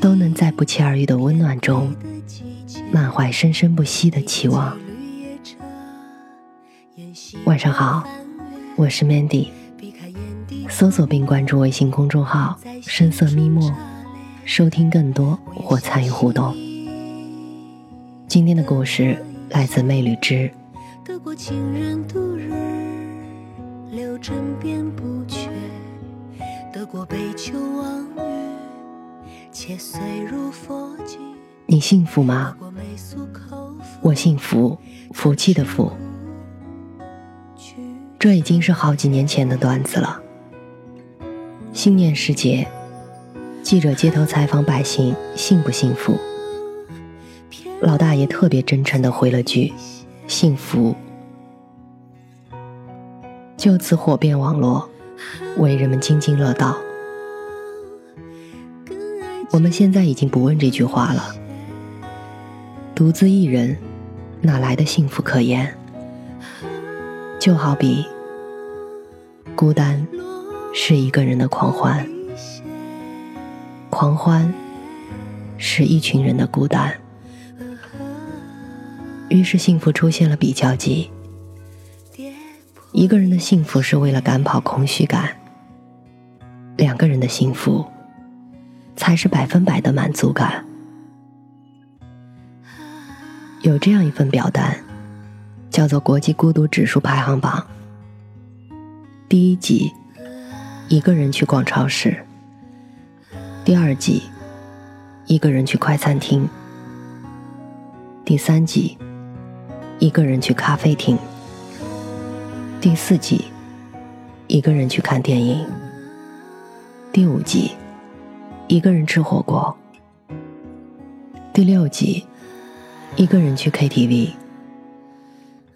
都能在不期而遇的温暖中，满怀生生不息的期望。晚上好。我是 Mandy，搜索并关注微信公众号“深色咪墨”，收听更多或参与互动。今天的故事来自魅旅之。你幸福吗？我幸福，福气的福。这已经是好几年前的段子了。新年时节，记者街头采访百姓幸不幸福？老大爷特别真诚的回了句：“幸福。”就此火遍网络，为人们津津乐道。我们现在已经不问这句话了。独自一人，哪来的幸福可言？就好比，孤单是一个人的狂欢，狂欢是一群人的孤单。于是幸福出现了比较级，一个人的幸福是为了赶跑空虚感，两个人的幸福才是百分百的满足感。有这样一份表单。叫做国际孤独指数排行榜。第一集，一个人去逛超市；第二集，一个人去快餐厅；第三集，一个人去咖啡厅；第四集，一个人去看电影；第五集，一个人吃火锅；第六集，一个人去 KTV。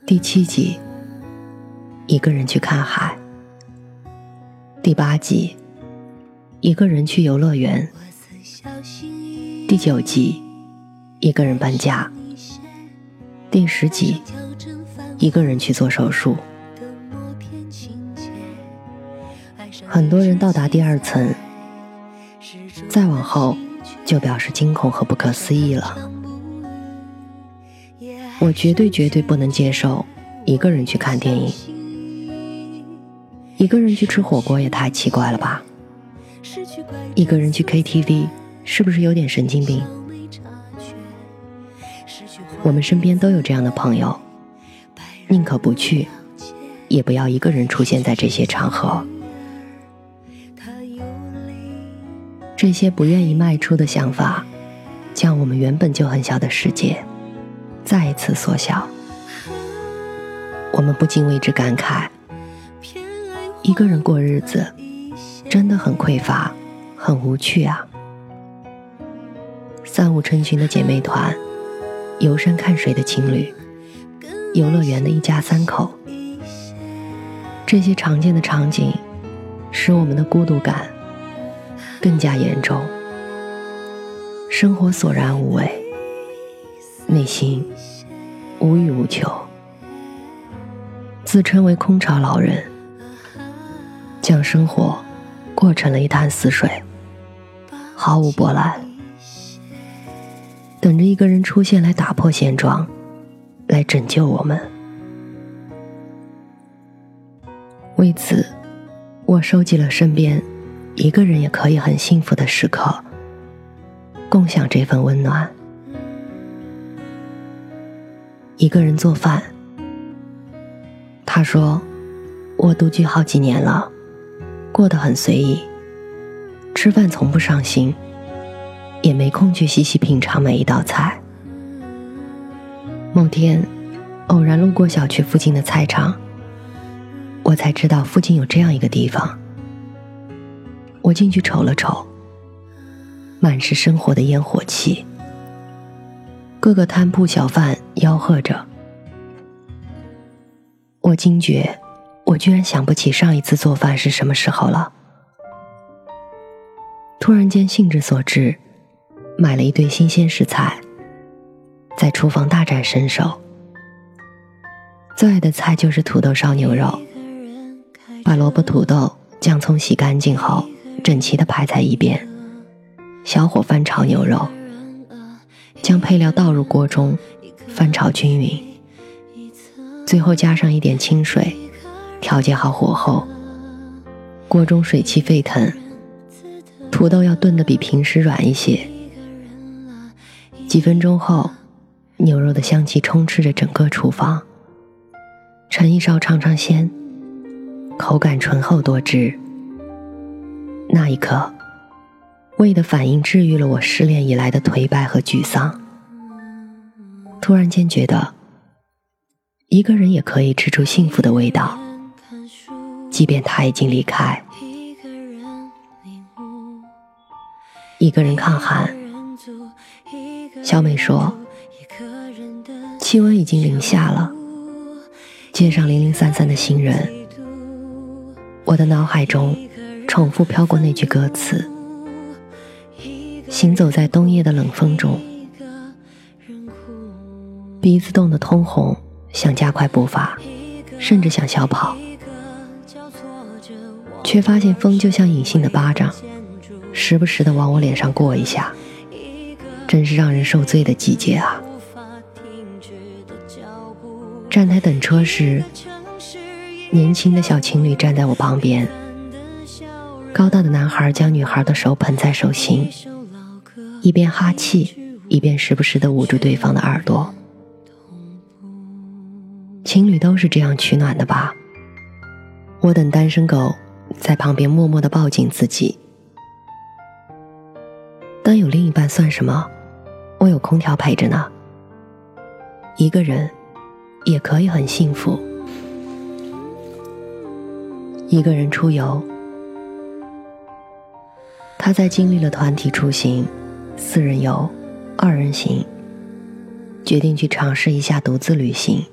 第七集，一个人去看海。第八集，一个人去游乐园。第九集，一个人搬家。第十集，一个人去做手术。很多人到达第二层，再往后就表示惊恐和不可思议了。我绝对绝对不能接受一个人去看电影，一个人去吃火锅也太奇怪了吧！一个人去 KTV 是不是有点神经病？我们身边都有这样的朋友，宁可不去，也不要一个人出现在这些场合。这些不愿意迈出的想法，将我们原本就很小的世界。再一次缩小，我们不禁为之感慨：一个人过日子真的很匮乏，很无趣啊！三五成群的姐妹团，游山看水的情侣，游乐园的一家三口，这些常见的场景，使我们的孤独感更加严重。生活索然无味。内心无欲无求，自称为空巢老人，将生活过成了一潭死水，毫无波澜，等着一个人出现来打破现状，来拯救我们。为此，我收集了身边一个人也可以很幸福的时刻，共享这份温暖。一个人做饭，他说：“我独居好几年了，过得很随意，吃饭从不上心，也没空去细细品尝每一道菜。”某天，偶然路过小区附近的菜场，我才知道附近有这样一个地方。我进去瞅了瞅，满是生活的烟火气，各个摊铺小贩吆喝着。我惊觉，我居然想不起上一次做饭是什么时候了。突然间兴致所致，买了一堆新鲜食材，在厨房大展身手。最爱的菜就是土豆烧牛肉，把萝卜、土豆、姜、葱洗干净后，整齐的排在一边，小火翻炒牛肉，将配料倒入锅中，翻炒均匀，最后加上一点清水，调节好火候，锅中水汽沸腾。土豆要炖得比平时软一些。几分钟后，牛肉的香气充斥着整个厨房。盛一勺尝尝鲜，口感醇厚多汁。那一刻，胃的反应治愈了我失恋以来的颓败和沮丧。突然间觉得，一个人也可以吃出幸福的味道，即便他已经离开。一个人抗寒，小美说：“气温已经零下了，街上零零散散的行人，我的脑海中重复飘过那句歌词。行走在冬夜的冷风中，鼻子冻得通红，想加快步伐，甚至想小跑，却发现风就像隐性的巴掌。”时不时的往我脸上过一下，真是让人受罪的季节啊！站台等车时，年轻的小情侣站在我旁边，高大的男孩将女孩的手捧在手心，一边哈气，一边时不时的捂住对方的耳朵。情侣都是这样取暖的吧？我等单身狗在旁边默默的抱紧自己。当有另一半算什么？我有空调陪着呢。一个人也可以很幸福。一个人出游，他在经历了团体出行、四人游、二人行，决定去尝试一下独自旅行。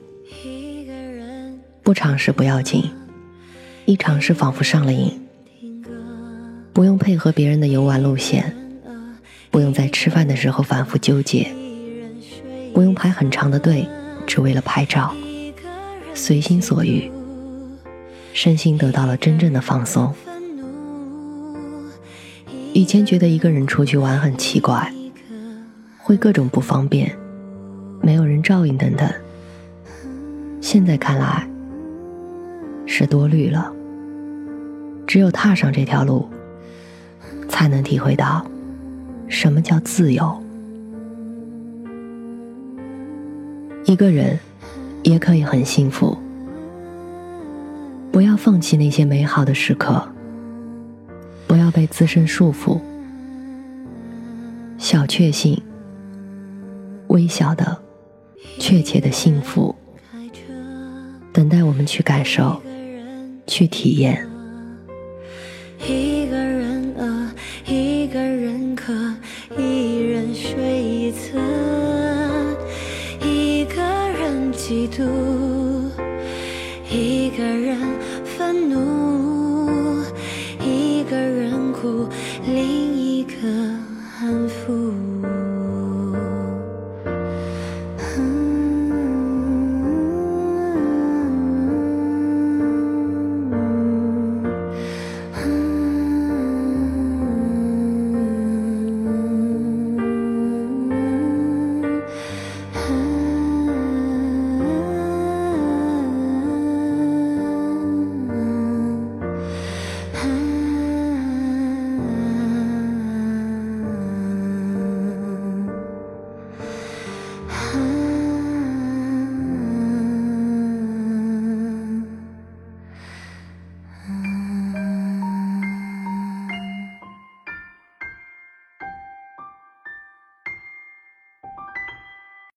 不尝试不要紧，一尝试仿佛上了瘾，不用配合别人的游玩路线。不用在吃饭的时候反复纠结，不用排很长的队，只为了拍照，随心所欲，身心得到了真正的放松。以前觉得一个人出去玩很奇怪，会各种不方便，没有人照应等等。现在看来，是多虑了。只有踏上这条路，才能体会到。什么叫自由？一个人也可以很幸福。不要放弃那些美好的时刻，被自身束缚。小确幸，微小的、确切的幸福，等待我们去感受、去体验。